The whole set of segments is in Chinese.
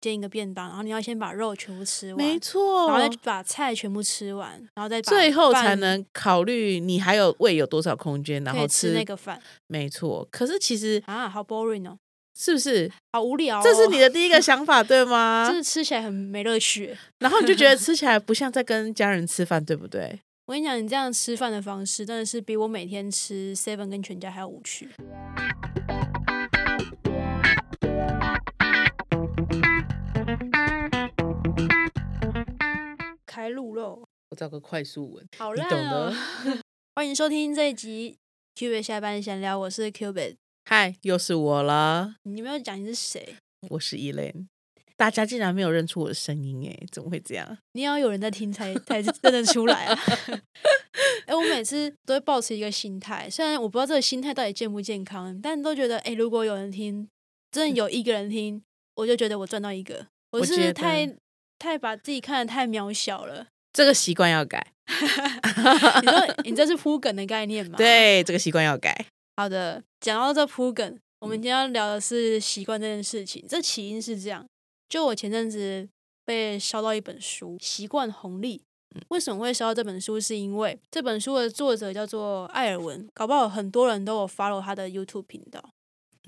煎一个便当，然后你要先把肉全部吃完，没错，然后再把菜全部吃完，然后再把最后才能考虑你还有胃有多少空间，然后吃那个饭没错。可是其实啊，好 boring 哦，是不是？好无聊、哦。这是你的第一个想法对吗真？的吃起来很没乐趣。然后你就觉得 吃起来不像在跟家人吃饭，对不对？我跟你讲，你这样吃饭的方式真的是比我每天吃 seven 跟全家还要无趣。开路喽，我找个快速文，好烂你懂！欢迎收听这一集 Q 贝下班闲聊，我是 Q 贝。嗨，又是我了，你没有讲你是谁？我是 Elaine。大家竟然没有认出我的声音，哎，怎么会这样？你要有人在听才才认得出来啊！哎、我每次都会保持一个心态，虽然我不知道这个心态到底健不健康，但都觉得，哎、如果有人听，真的有一个人听，我就觉得我赚到一个。我是太太把自己看得太渺小了？这个习惯要改，你说 你这是铺梗的概念吗？。对，这个习惯要改。好的，讲到这铺梗，我们今天要聊的是习惯这件事情。这起因是这样，就我前阵子被烧到一本书《习惯红利》。为什么会烧到这本书？是因为这本书的作者叫做艾尔文，搞不好很多人都有 follow 他的 YouTube 频道。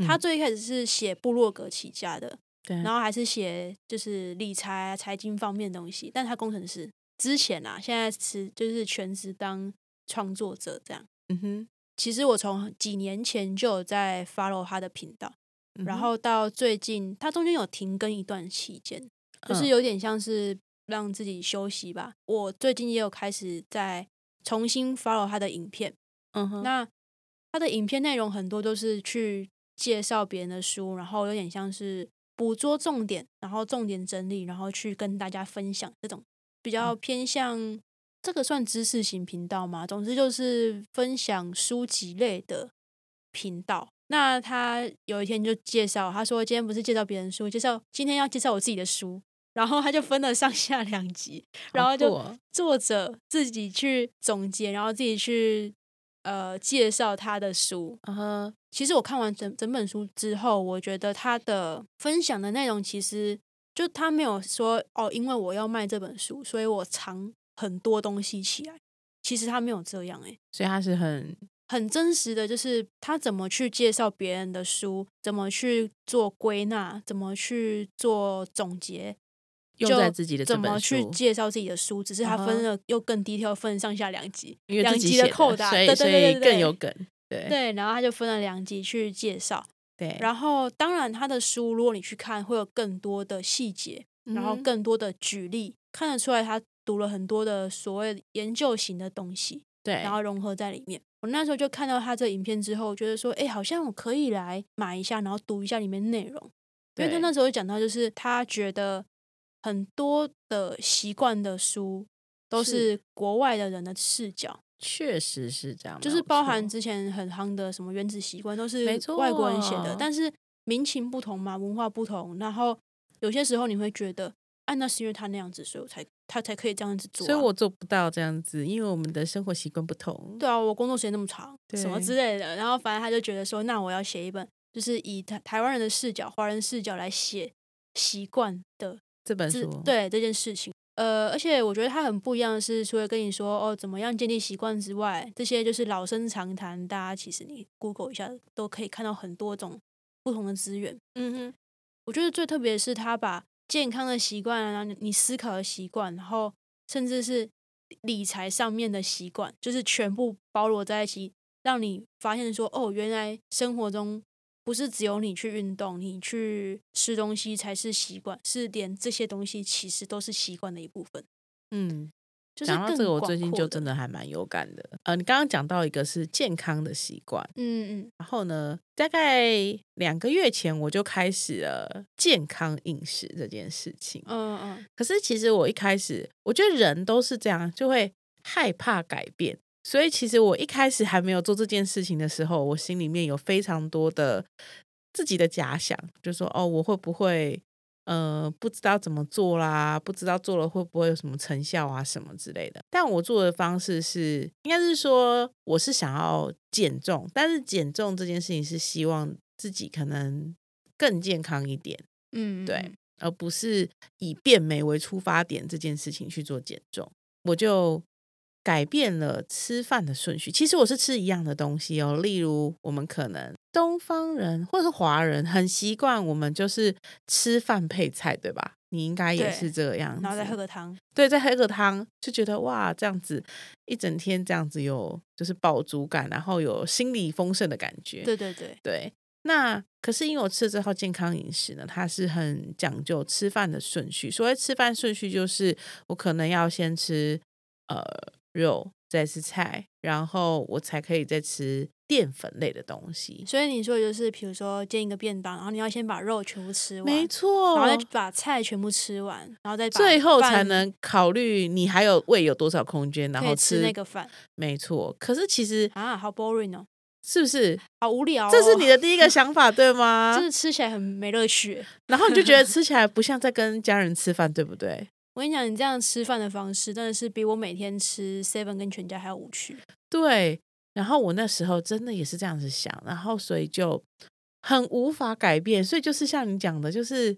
他嗯最一开始是写部落格起家的，对，然后还是写就是理财啊、财经方面的东西。但他工程师之前啊，现在是就是全职当创作者这样。嗯哼，其实我从几年前就有在 follow 他的频道，嗯然后到最近，他中间有停更一段期间，就是嗯有点像是让自己休息吧。我最近也有开始在重新 follow 他的影片，嗯哼，那他的影片内容很多都是去介绍别人的书，然后有点像是捕捉重点，然后重点整理，然后去跟大家分享这种比较偏向。这个算知识型频道吗？总之就是分享书籍类的频道。那他有一天就介绍，他说今天不是介绍别人书，介绍今天要介绍我自己的书。然后他就分了上下两集，然后就作者自己去总结，然后自己去呃介绍他的书。嗯哼，其实我看完整整本书之后，我觉得他的分享的内容其实就他没有说哦，因为我要卖这本书，所以我藏很多东西起来。其实他没有这样诶、所以他是很很真实的，就是他怎么去介绍别人的书，怎么去做归纳，怎么去做总结，就用在自己的这怎么，去介绍自己的书，只是他分了又更低调，分上下两集，因为两集的扣打，所以更对对对对有梗，对对，然后他就分了两集去介绍，对，然后当然他的书如果你去看，会有更多的细节，然后嗯更多的举例，看得出来他读了很多的所谓研究型的东西。对，然后融合在里面。我那时候就看到他这影片之后，觉得说，哎，好像我可以来买一下，然后读一下里面内容。因为他那时候讲到，就是他觉得很多的习惯的书都是是国外的人的视角，确实是这样，就是包含之前很夯的什么原子习惯，都是外国人写的，但是民情不同嘛，文化不同，然后有些时候你会觉得，啊，那是因为他那样子，所以我才他才可以这样子做啊、所以我做不到这样子，因为我们的生活习惯不同。对啊，我工作时间那么长，什么之类的，然后反正他就觉得说，那我要写一本，就是以台台湾人的视角、华人视角来写习惯的这这本书，对这件事情。呃，而且我觉得他很不一样的是，除了跟你说哦怎么样建立习惯之外，这些就是老生常谈，大家其实你 Google 一下都可以看到很多种不同的资源。嗯哼，我觉得最特别的是，他把健康的习惯啊，你思考的习惯，然后甚至是理财上面的习惯，就是全部包罗在一起，让你发现说，哦，原来生活中不是只有你去运动，你去吃东西才是习惯，是连这些东西其实都是习惯的一部分。嗯，就是更讲到这个，我最近就真的还蛮有感的。呃，你刚刚讲到一个是健康的习惯，嗯嗯然后呢，大概两个月前我就开始了健康饮食这件事情。嗯嗯可是其实我一开始，我觉得人都是这样，就会害怕改变。所以其实我一开始还没有做这件事情的时候，我心里面有非常多的自己的假想，就说哦，我会不会呃不知道怎么做啦，不知道做了会不会有什么成效啊什么之类的。但我做的方式是，应该是说我是想要减重，但是减重这件事情是希望自己可能更健康一点。嗯，对而不是以变美为出发点这件事情去做减重。我就改变了吃饭的顺序。其实我是吃一样的东西哦，例如我们可能东方人或者是华人很习惯，我们就是吃饭配菜，对吧？你应该也是这样子，然后再喝个汤。对，再喝个汤，就觉得哇，这样子一整天这样子有就是饱足感，然后有心理丰盛的感觉。对对对，对，那可是因为我吃了这套健康饮食呢，它是很讲究吃饭的顺序。所谓吃饭顺序，就是我可能要先吃呃肉，再吃菜，然后我才可以再吃淀粉类的东西。所以你说的就是，比如说煎一个便当，然后你要先把肉全部吃完，没错，然后再把菜全部吃完，然后再把最后才能考虑你还有胃有多少空间，然后吃那个饭没错，可是其实啊，好 boring 哦，是不是？好无聊、哦。这是你的第一个想法，对吗就？是吃起来很没乐趣。然后你就觉得吃起来不像在跟家人吃饭，对不对？我跟你讲，你这样吃饭的方式真的是比我每天吃 seven 跟全家还要无趣。对。然后我那时候真的也是这样子想，然后所以就很无法改变，所以就是像你讲的，就是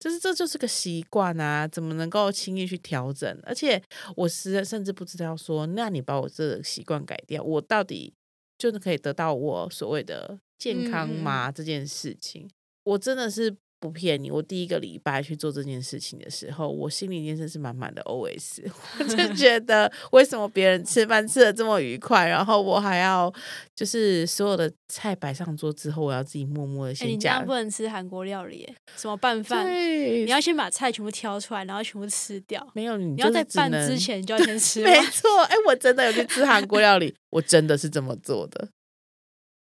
就是这就是个习惯啊，怎么能够轻易去调整？而且我实甚至不知道说，那你把我这个习惯改掉，我到底就是可以得到我所谓的健康吗？这件事情，我真的是。不骗你，我第一个礼拜去做这件事情的时候，我心里面真的是满满的 OS，我就觉得为什么别人吃饭吃的这么愉快，然后我还要就是所有的菜摆上桌之后，我要自己默默的哎、先夹不能吃韩国料理耶，什么拌饭？对，你要先把菜全部挑出来，然后全部吃掉。没有你，你要在拌之，前就要先 吃没。错，哎，我真的有去吃韩国料理，我真的是这么做的，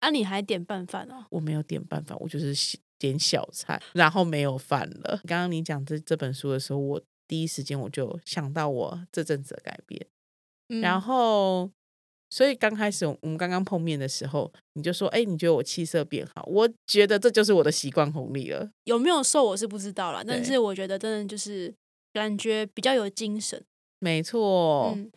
啊，你还点拌饭哦？我没有点拌饭，我就是点小菜，然后没有饭了。刚刚你讲这这本书的时候，我第一时间我就想到我这阵子的改变。嗯然后，所以刚开始我们刚刚碰面的时候，你就说：“哎，你觉得我气色变好？”我觉得这就是我的习惯红利了。有没有瘦我是不知道啦，但是我觉得真的就是感觉比较有精神。没错，嗯，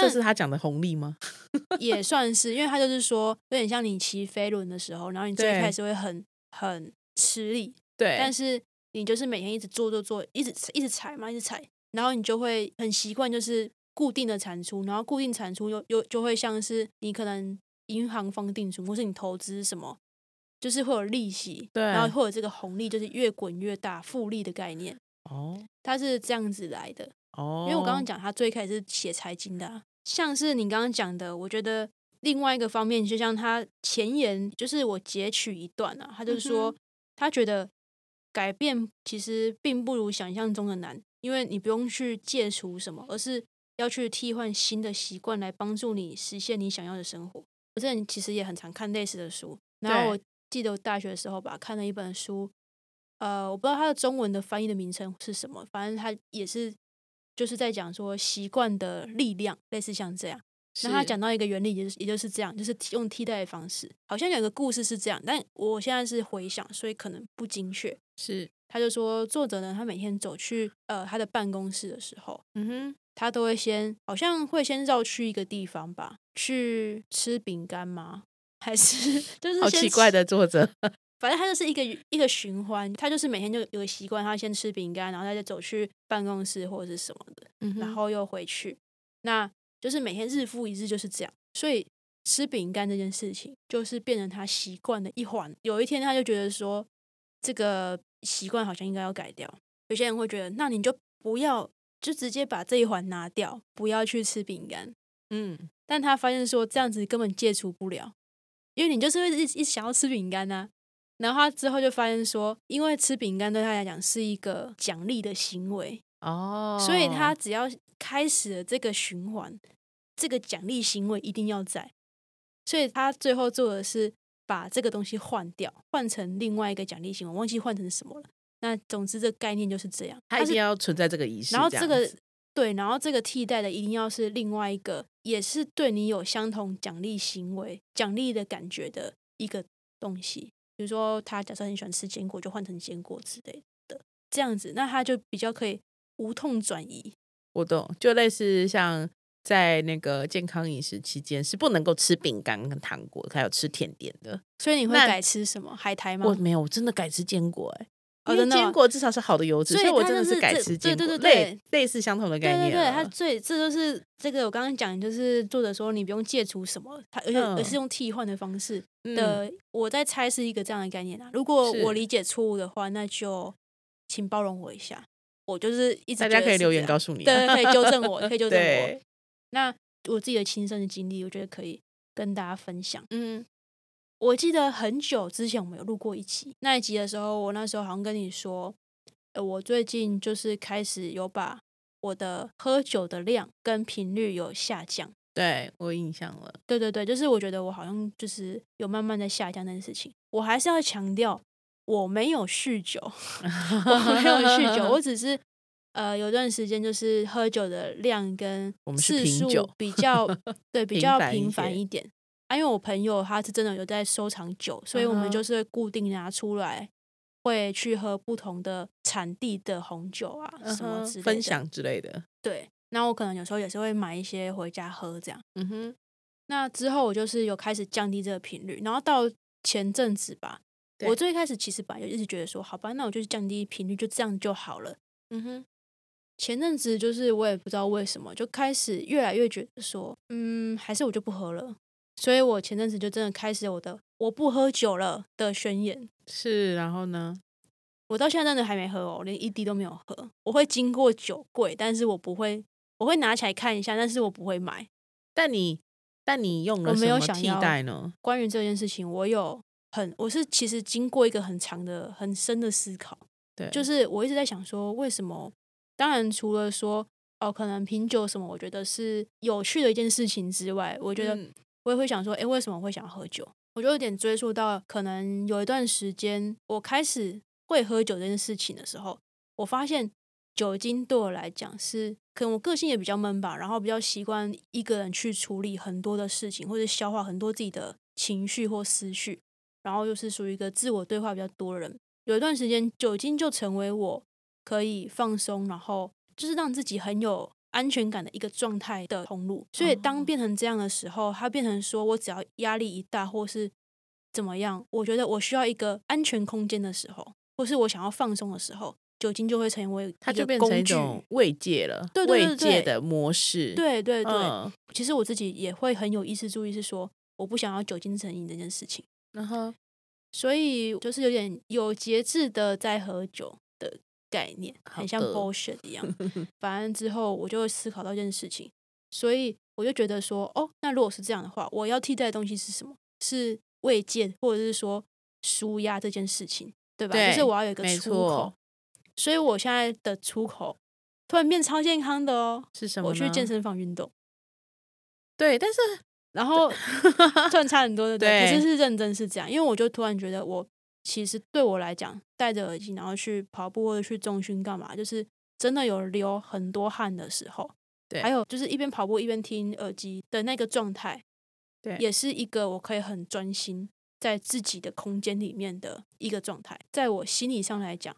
这是他讲的红利吗？也算是，因为他就是说，有点像你骑飞轮的时候，然后你最开始会很很吃力，对，但是你就是每天一直做做做，一直一直踩嘛，一直踩，然后你就会很习惯，就是固定的产出，然后固定产出又又就会像是你可能银行放定存，或是你投资什么，就是会有利息，对然后会有这个红利，就是越滚越大，复利的概念，哦它是这样子来的。哦，因为我刚刚讲他最开始是写财经的啊、像是你刚刚讲的，我觉得另外一个方面，就像他前言，就是我截取一段啊，他就是说、嗯他觉得改变其实并不如想象中的难，因为你不用去戒除什么，而是要去替换新的习惯来帮助你实现你想要的生活。我之前其实也很常看类似的书，然后我记得我大学的时候吧，看了一本书，呃，我不知道它的中文的翻译的名称是什么，反正它也是就是在讲说习惯的力量，类似像这样。那他是讲到一个原理，也就是也就是这样，就是用替代的方式。好像有个故事是这样，但我现在是回想，所以可能不精确。是，他就说，作者呢，他每天走去呃他的办公室的时候，嗯哼，他都会先好像会先绕去一个地方吧，去吃饼干吗？还是 就是好奇怪的作者，反正他就是一个一个循环，他就是每天就有个习惯，他先吃饼干，然后他再走去办公室或者是什么的，嗯然后又回去，那就是每天日复一日就是这样。所以吃饼干这件事情，就是变成他习惯的一环。有一天他就觉得说，这个习惯好像应该要改掉。有些人会觉得，那你就不要，就直接把这一环拿掉，不要去吃饼干。嗯，但他发现说这样子根本戒除不了，因为你就是会一直一直想要吃饼干呐。然后他之后就发现说，因为吃饼干对他来讲是一个奖励的行为，哦，所以他只要开始了这个循环，这个奖励行为一定要在。所以他最后做的是把这个东西换掉，换成另外一个奖励行为，忘记换成什么了。那总之这个概念就是这样，他一是定要存在这个仪式，然后这个对，然后这个替代的一定要是另外一个，也是对你有相同奖励行为、奖励的感觉的一个东西。比如说，他假设很喜欢吃坚果，就换成坚果之类的，这样子，那他就比较可以无痛转移。我懂，就类似像在那个健康饮食期间是不能够吃饼干跟糖果，还有吃甜点的。所以你会改吃什么海苔吗我？没有，我真的改吃坚果、欸，因为哦真的吗？坚果至少是好的油脂，所以所以我真的是是改这对吃坚果，对对类类似相同的概念对对对，它最这就是这个我刚刚讲，就是作者说你不用戒除什么，它而且、而是嗯用替换的方式嗯。的，我在猜是一个这样的概念啊。如果我理解错误的话，那就请包容我一下。我就是一直大家可以留言告诉你。啊，对，可以纠正我，可以纠正我。，那我自己的亲身的经历，我觉得可以跟大家分享。嗯，我记得很久之前我们有录过一集，那一集的时候，我那时候好像跟你说，呃，我最近就是开始有把我的喝酒的量跟频率有下降。对我印象了，对对对，就是我觉得我好像就是有慢慢在下降那件事情。我还是要强调，我没有酗酒，我没有酗酒，我只是呃有段时间就是喝酒的量跟次数比较 对比较频繁一点。啊，因为我朋友他是真的有在收藏酒，所以我们就是会固定拿出来，会去喝不同的产地的红酒啊，什么之类的。分享之类的，对，那我可能有时候也是会买一些回家喝这样。嗯哼，那之后我就是有开始降低这个频率，然后到前阵子吧，我最开始其实本来就一直觉得说，好吧，那我就是降低频率，就这样就好了。嗯哼，前阵子就是我也不知道为什么，就开始越来越觉得说，嗯，还是我就不喝了。所以我前阵子就真的开始我的我不喝酒了的宣言。是，然后呢？我到现在真的还没喝哦，连一滴都没有喝。我会经过酒柜，但是我不会，我会拿起来看一下，但是我不会买。但你但你用了我没什么替有想要代呢？关于这件事情，我有很，我是其实经过一个很长的、很深的思考，对，就是我一直在想说，为什么？当然，除了说哦，可能品酒什么，我觉得是有趣的一件事情之外，我觉得嗯我也会想说，诶，为什么会想喝酒？我就有点追溯到，可能有一段时间，我开始会喝酒这件事情的时候，我发现酒精对我来讲是，可能我个性也比较闷吧，然后比较习惯一个人去处理很多的事情，或者消化很多自己的情绪或思绪，然后又是属于一个自我对话比较多的人。有一段时间，酒精就成为我可以放松，然后就是让自己很有安全感的一个状态的通路。所以当哦变成这样的时候，它变成说我只要压力一大，或是怎么样，我觉得我需要一个安全空间的时候，或是我想要放松的时候，酒精就会成为它就变成一。种慰藉了，对对对慰藉的模式。对对对，嗯，其实我自己也会很有意识注意，是说我不想要酒精成瘾这件事情。然后所以就是有点有节制的在喝酒的概念，很像的 bullshit 一样。反正之后我就会思考到一件事情，所以我就觉得说，哦，那如果是这样的话，我要替代的东西是什么？是慰藉，或者是说舒压这件事情，对吧？对就是我要有一个出口。所以我现在的出口突然变超健康的哦，是什么？我去健。身房运动，对，但是然后突然差很多，对不对？可是是认真是这样，因为我就突然觉得我其实对我来讲，戴着耳机然后去跑步或者去重训干嘛，就是真的有流很多汗的时候，对。还有就是一边跑步一边听耳机的那个状态，对。也是一个我可以很专心在自己的空间里面的一个状态。在我心理上来讲，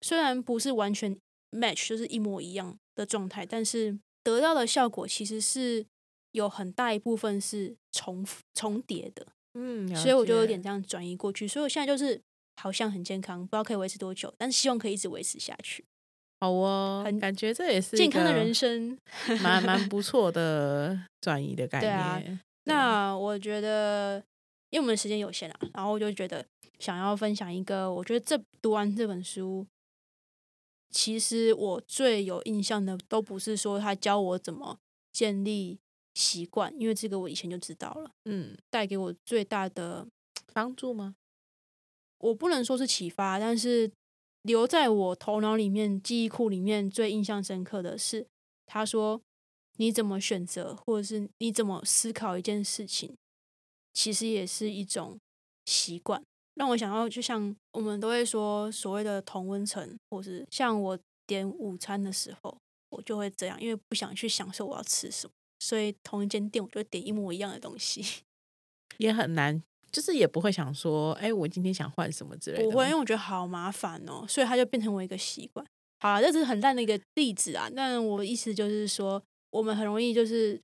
虽然不是完全 match，就是一模一样的状态，但是得到的效果其实是有很大一部分是重重叠的，嗯，所以我就有解点这样转移过去。所以我现在就是好像很健康，不知道可以维持多久，但是希望可以一直维持下去。好哦，很感觉这也是健康的人生，蛮蛮 不错的转移的概对啊念。那我觉得，因为我们时间有限啊，然后我就觉得想要分享一个，我觉得这读完这本书，其实我最有印象的都不是说他教我怎么建立习惯，因为这个我以前就知道了。嗯，带给我最大的，帮助吗？我不能说是启发，但是留在我头脑里面、记忆库里面最印象深刻的是，他说你怎么选择，或者是你怎么思考一件事情，其实也是一种习惯。让我想到，就像我们都会说所谓的同温层，或是像我点午餐的时候，我就会这样，因为不想去享受我要吃什么，所以同一间店我就会点一模一样的东西。也很难，就是也不会想说，哎，我今天想换什么之类的吗。不会，因为我觉得好麻烦哦，所以它就变成我一个习惯。好啊，这是很烂的一个例子啊。但我的意思就是说，我们很容易就是，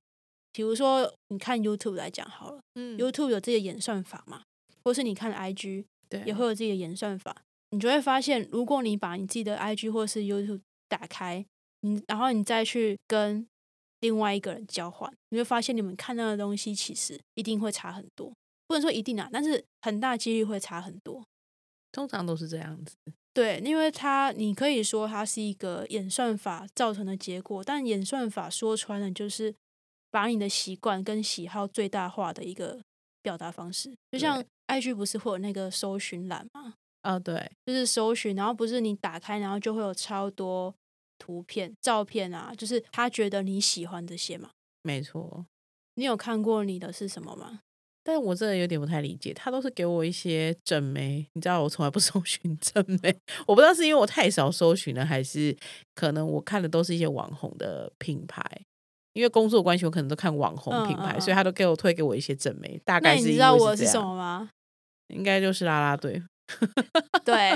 比如说你看 YouTube 来讲好了、嗯 y o u t u b e 有自己的演算法嘛，或是你看 IG 对也会有自己的演算法。你就会发现，如果你把你自己的 IG 或是 YouTube 打开，你然后你再去跟另外一个人交换，你会发现你们看到的东西其实一定会差很多。不能说一定啊，但是很大几率会差很多。通常都是这样子。对，因为它你可以说它是一个演算法造成的结果，但演算法说穿了就是把你的习惯跟喜好最大化的一个表达方式。就像 IG 不是会有那个搜寻栏吗？哦，对，就是搜寻，然后不是你打开，然后就会有超多图片、照片啊，就是他觉得你喜欢这些嘛。没错。你有看过你的是什么吗？但我真的有点不太理解，他都是给我一些整媒，你知道我从来不 搜寻整媒，我不知道是因为我太少搜寻了，还是可能我看的都是一些网红的品牌，因为工作关系，我可能都看网红品牌，所以他都给我推给我一些整媒，大概是你知道我是什么吗？应该就是啦啦队。对，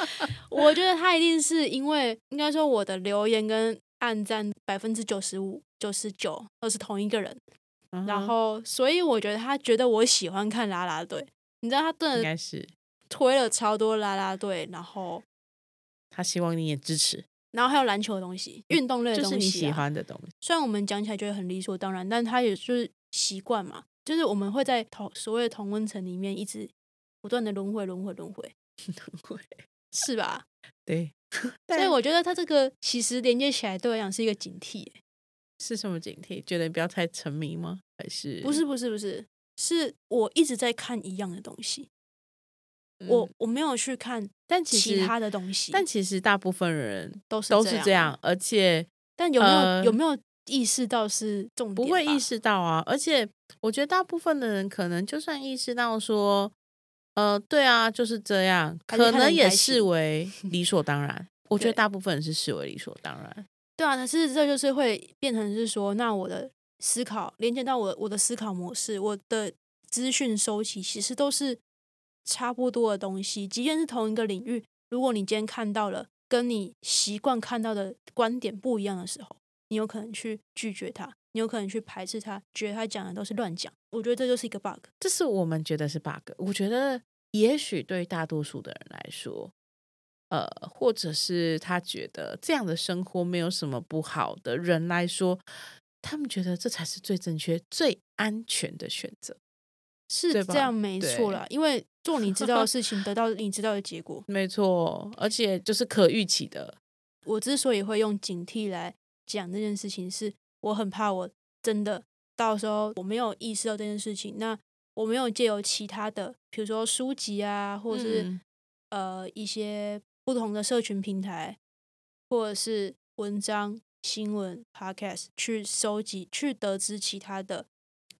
我觉得他一定是因为，应该说我的留言跟暗赞百分之九十五、九十九都是同一个人。然后，所以我觉得他觉得我喜欢看啦啦队，你知道他真的应该是推了超多啦啦队，然后他希望你也支持，然后还有篮球的东西、运动类的东西，就是你喜欢的东西。虽然我们讲起来觉得很理所当然，但他也就是习惯嘛，就是我们会在同所谓的同温层里面一直不断的轮回、轮回、轮回、轮回，是吧？对，所以我觉得它这个其实连接起来对我讲是一个警惕。是什么警惕？觉得你不要太沉迷吗？还是不是不是不是？是我一直在看一样的东西，我我没有去看，但其他的东西，但其实大部分人都是都是这样，而且但有没有有没有意识到是重点？不会意识到啊！而且我觉得大部分的人可能就算意识到说，呃，对啊，就是这样，可能也视为理所当然。我觉得大部分人是视为理所当然。对啊，可是这就是会变成是说，那我的思考连接到我我的思考模式，我的资讯收集其实都是差不多的东西。即便是同一个领域，如果你今天看到了跟你习惯看到的观点不一样的时候，你有可能去拒绝他，你有可能去排斥他，觉得他讲的都是乱讲。我觉得这就是一个 bug，这是我们觉得是 bug。我觉得也许对大多数的人来说。呃，或者是他觉得这样的生活没有什么不好的人来说，他们觉得这才是最正确、最安全的选择，是这样没错啦。因为做你知道的 事情，得到你知道的结果，没错，而且就是可预期的。我之所以会用警惕来讲这件事情，是我很怕我真的到时候我没有意识到这件事情，那我没有借由其他的，比如说书籍啊，或者是呃一些。不同的社群平台，或者是文章、新闻、podcast 去收集、去得知其他的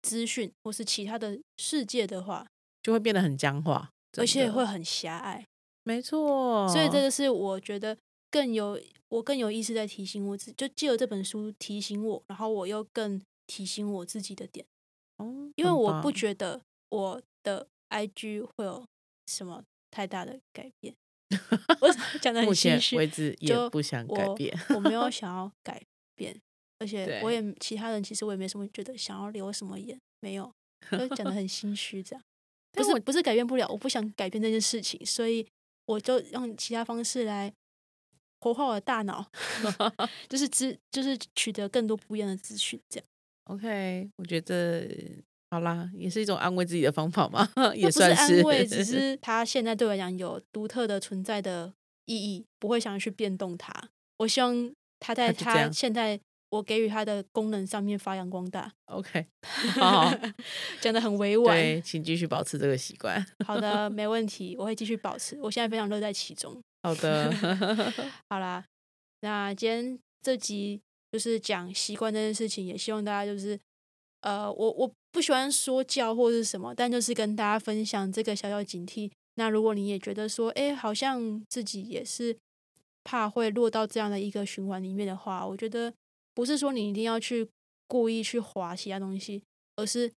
资讯，或是其他的世界的话，就会变得很僵化，而且会很狭隘。没错，所以这个是我觉得更有我更有意思在提醒我自己，就借由这本书提醒我，然后我又更提醒我自己的点。哦，因为我不觉得我的 IG 会有什么太大的改变。我 讲的很心虚，就不想改变，我没有 想要改变，而且我也其他人其实我也没什么觉得想要留什么言，没有，就讲的很心虚这样。不是不是改变不了，我不想改变这件事情，所以我就用其他方式来活化我的大脑，就是资就是取得更多不一样的资讯这样。OK，我觉得。好啦，也是一种安慰自己的方法嘛，也算是安慰，只是它现在对我来讲有独特的存在的意义，不会想要去变动它。我希望它在它现在我给予它的功能上面发扬光大。OK，好，讲的很委婉，对，请继续保持这个习惯。好的，没问题，我会继续保持。我现在非常乐在其中。好的，好啦，那今天这集就是讲习惯这件事情，也希望大家就是。呃，我我不喜欢说教或是什么，但就是跟大家分享这个小小警惕。那如果你也觉得说，哎，好像自己也是怕会落到这样的一个循环里面的话，我觉得不是说你一定要去故意去划其他东西，而是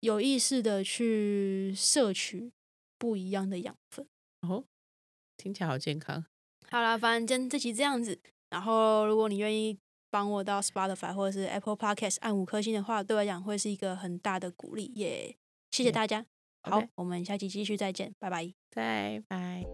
有意识的去摄取不一样的养分。哦，听起来好健康。好啦，反正这期这样子。然后，如果你愿意。帮我到 Spotify 或者是 Apple Podcast 按五颗星的话，对我来讲会是一个很大的鼓励，也谢谢大家。好，我们下期继续再见，拜拜，拜拜。